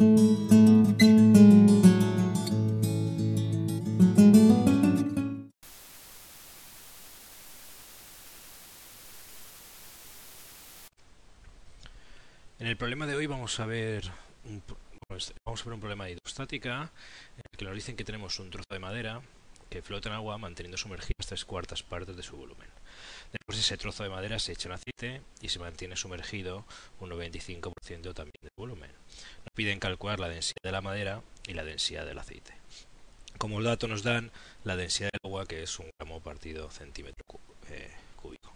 En el problema de hoy vamos a ver un, pues, vamos a ver un problema de hidrostática en el que nos dicen que tenemos un trozo de madera que flota en agua manteniendo sumergidas tres cuartas partes de su volumen. Después ese trozo de madera se echa en aceite y se mantiene sumergido un 95% también del volumen. Piden calcular la densidad de la madera y la densidad del aceite. Como dato nos dan la densidad del agua que es un gramo partido centímetro eh, cúbico.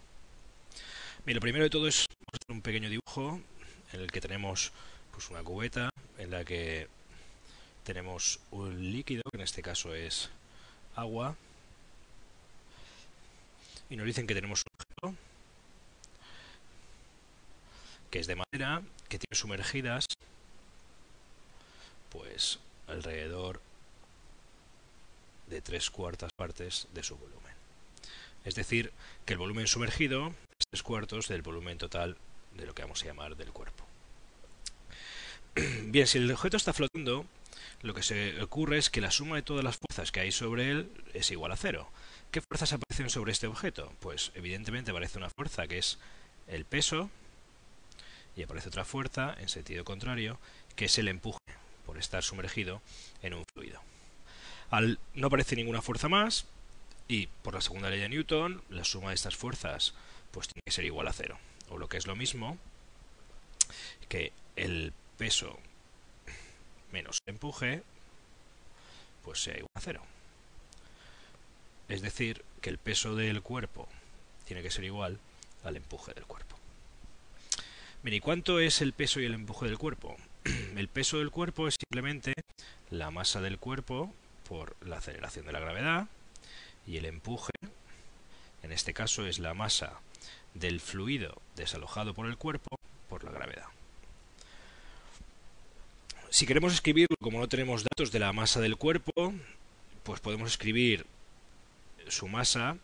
Bien, lo primero de todo es un pequeño dibujo en el que tenemos pues, una cubeta en la que tenemos un líquido, que en este caso es agua, y nos dicen que tenemos un objeto que es de madera, que tiene sumergidas pues alrededor de tres cuartas partes de su volumen. Es decir, que el volumen sumergido es tres cuartos del volumen total de lo que vamos a llamar del cuerpo. Bien, si el objeto está flotando, lo que se ocurre es que la suma de todas las fuerzas que hay sobre él es igual a cero. ¿Qué fuerzas aparecen sobre este objeto? Pues evidentemente aparece una fuerza que es el peso y aparece otra fuerza en sentido contrario que es el empuje por estar sumergido en un fluido. Al, no aparece ninguna fuerza más y por la segunda ley de Newton la suma de estas fuerzas pues tiene que ser igual a cero o lo que es lo mismo que el peso menos el empuje pues sea igual a cero. Es decir, que el peso del cuerpo tiene que ser igual al empuje del cuerpo. Bien, ¿y cuánto es el peso y el empuje del cuerpo? El peso del cuerpo es simplemente la masa del cuerpo por la aceleración de la gravedad y el empuje, en este caso, es la masa del fluido desalojado por el cuerpo por la gravedad. Si queremos escribirlo, como no tenemos datos de la masa del cuerpo, pues podemos escribir su masa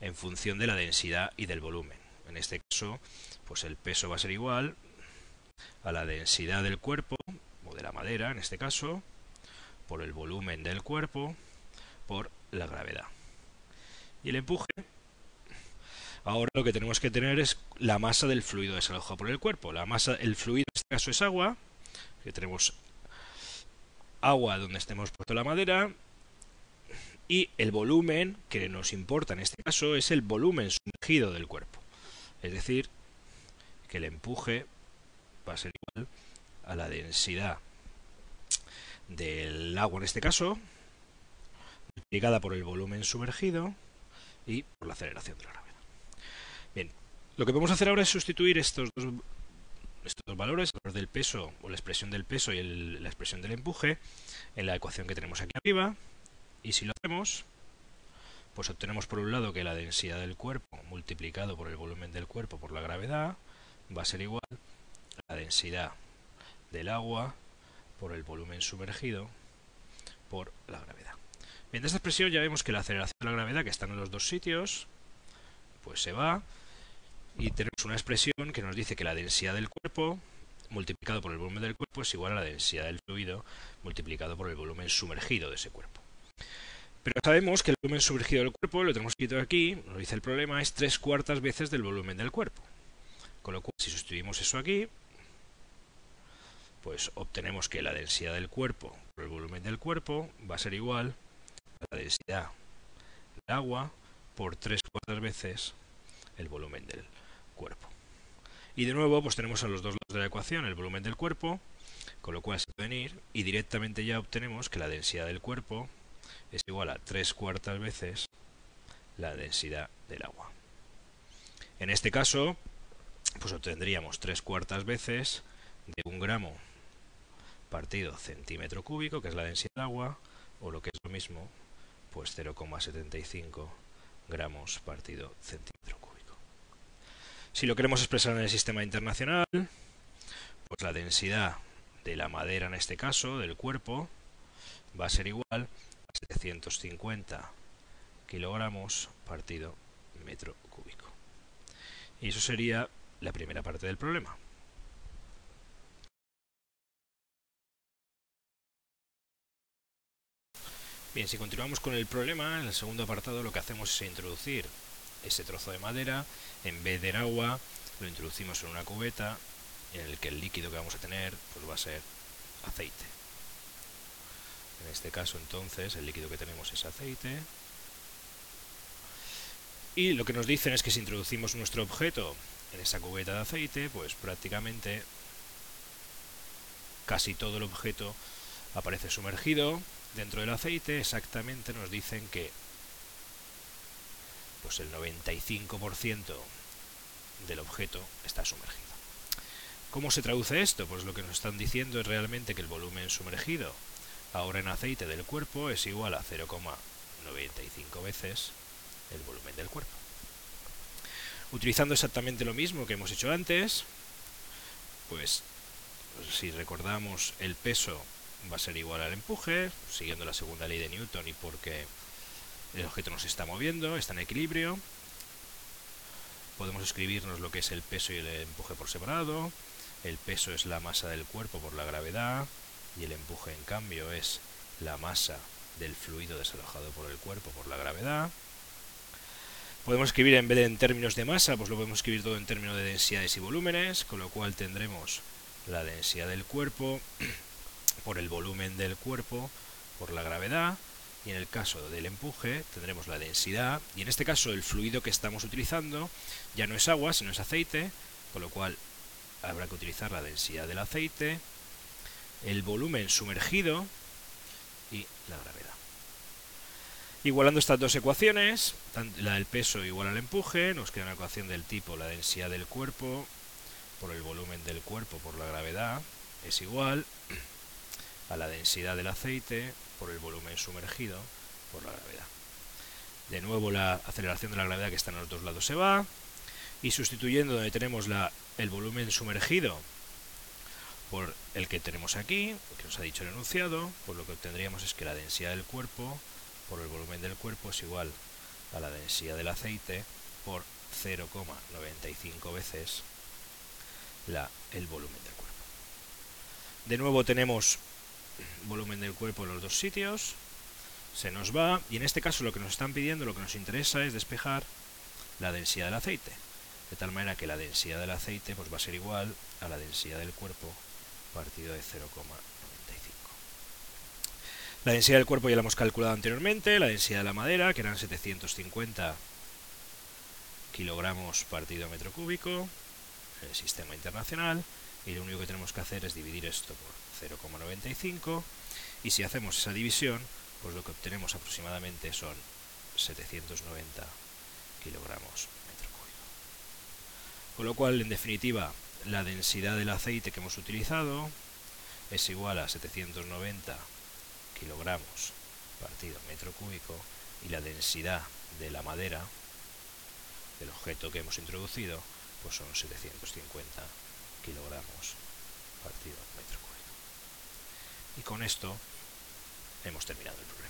en función de la densidad y del volumen. En este caso, pues el peso va a ser igual a la densidad del cuerpo, o de la madera en este caso, por el volumen del cuerpo, por la gravedad. Y el empuje, ahora lo que tenemos que tener es la masa del fluido desalojado por el cuerpo. La masa, el fluido en este caso es agua, que tenemos agua donde estemos puesto la madera, y el volumen que nos importa en este caso es el volumen sumergido del cuerpo. Es decir, que el empuje va a ser igual a la densidad del agua en este caso, multiplicada por el volumen sumergido y por la aceleración de la gravedad. Bien, lo que podemos hacer ahora es sustituir estos dos, estos dos valores, el valor del peso o la expresión del peso y la expresión del empuje, en la ecuación que tenemos aquí arriba, y si lo hacemos, pues obtenemos por un lado que la densidad del cuerpo multiplicado por el volumen del cuerpo por la gravedad va a ser igual la densidad del agua por el volumen sumergido por la gravedad. Bien, de esta expresión ya vemos que la aceleración de la gravedad, que está en los dos sitios, pues se va y tenemos una expresión que nos dice que la densidad del cuerpo multiplicado por el volumen del cuerpo es igual a la densidad del fluido multiplicado por el volumen sumergido de ese cuerpo. Pero sabemos que el volumen sumergido del cuerpo, lo tenemos escrito aquí, nos dice el problema, es tres cuartas veces del volumen del cuerpo. Con lo cual, si sustituimos eso aquí, pues obtenemos que la densidad del cuerpo por el volumen del cuerpo va a ser igual a la densidad del agua por tres cuartas veces el volumen del cuerpo. Y de nuevo, pues tenemos a los dos lados de la ecuación el volumen del cuerpo, con lo cual se pueden ir, y directamente ya obtenemos que la densidad del cuerpo es igual a tres cuartas veces la densidad del agua. En este caso, pues obtendríamos tres cuartas veces de un gramo partido centímetro cúbico, que es la densidad del agua, o lo que es lo mismo, pues 0,75 gramos partido centímetro cúbico. Si lo queremos expresar en el sistema internacional, pues la densidad de la madera en este caso, del cuerpo, va a ser igual a 750 kilogramos partido metro cúbico. Y eso sería la primera parte del problema. Bien, si continuamos con el problema, en el segundo apartado lo que hacemos es introducir ese trozo de madera, en vez de agua, lo introducimos en una cubeta en el que el líquido que vamos a tener pues va a ser aceite. En este caso entonces el líquido que tenemos es aceite. Y lo que nos dicen es que si introducimos nuestro objeto en esa cubeta de aceite, pues prácticamente casi todo el objeto aparece sumergido dentro del aceite, exactamente nos dicen que pues el 95% del objeto está sumergido. ¿Cómo se traduce esto? Pues lo que nos están diciendo es realmente que el volumen sumergido ahora en aceite del cuerpo es igual a 0,95 veces el volumen del cuerpo. Utilizando exactamente lo mismo que hemos hecho antes, pues si recordamos el peso va a ser igual al empuje, siguiendo la segunda ley de Newton y porque el objeto no se está moviendo, está en equilibrio. Podemos escribirnos lo que es el peso y el empuje por separado. El peso es la masa del cuerpo por la gravedad y el empuje en cambio es la masa del fluido desalojado por el cuerpo por la gravedad. Podemos escribir en vez de en términos de masa, pues lo podemos escribir todo en términos de densidades y volúmenes, con lo cual tendremos la densidad del cuerpo por el volumen del cuerpo por la gravedad y en el caso del empuje tendremos la densidad y en este caso el fluido que estamos utilizando ya no es agua sino es aceite con lo cual habrá que utilizar la densidad del aceite el volumen sumergido y la gravedad. Igualando estas dos ecuaciones la del peso igual al empuje nos queda una ecuación del tipo la densidad del cuerpo por el volumen del cuerpo por la gravedad es igual a la densidad del aceite por el volumen sumergido por la gravedad. De nuevo la aceleración de la gravedad que está en los dos lados se va y sustituyendo donde tenemos la, el volumen sumergido por el que tenemos aquí, que nos ha dicho el enunciado, pues lo que obtendríamos es que la densidad del cuerpo por el volumen del cuerpo es igual a la densidad del aceite por 0,95 veces la, el volumen del cuerpo. De nuevo tenemos volumen del cuerpo en los dos sitios, se nos va, y en este caso lo que nos están pidiendo, lo que nos interesa es despejar la densidad del aceite, de tal manera que la densidad del aceite pues, va a ser igual a la densidad del cuerpo partido de 0,95. La densidad del cuerpo ya la hemos calculado anteriormente, la densidad de la madera, que eran 750 kilogramos partido metro cúbico, el sistema internacional, y lo único que tenemos que hacer es dividir esto por 0,95 y si hacemos esa división, pues lo que obtenemos aproximadamente son 790 kilogramos metro cúbico. Con lo cual, en definitiva, la densidad del aceite que hemos utilizado es igual a 790 kilogramos partido metro cúbico y la densidad de la madera del objeto que hemos introducido pues son 750 kilogramos partido metro cúbico. Y con esto hemos terminado el problema.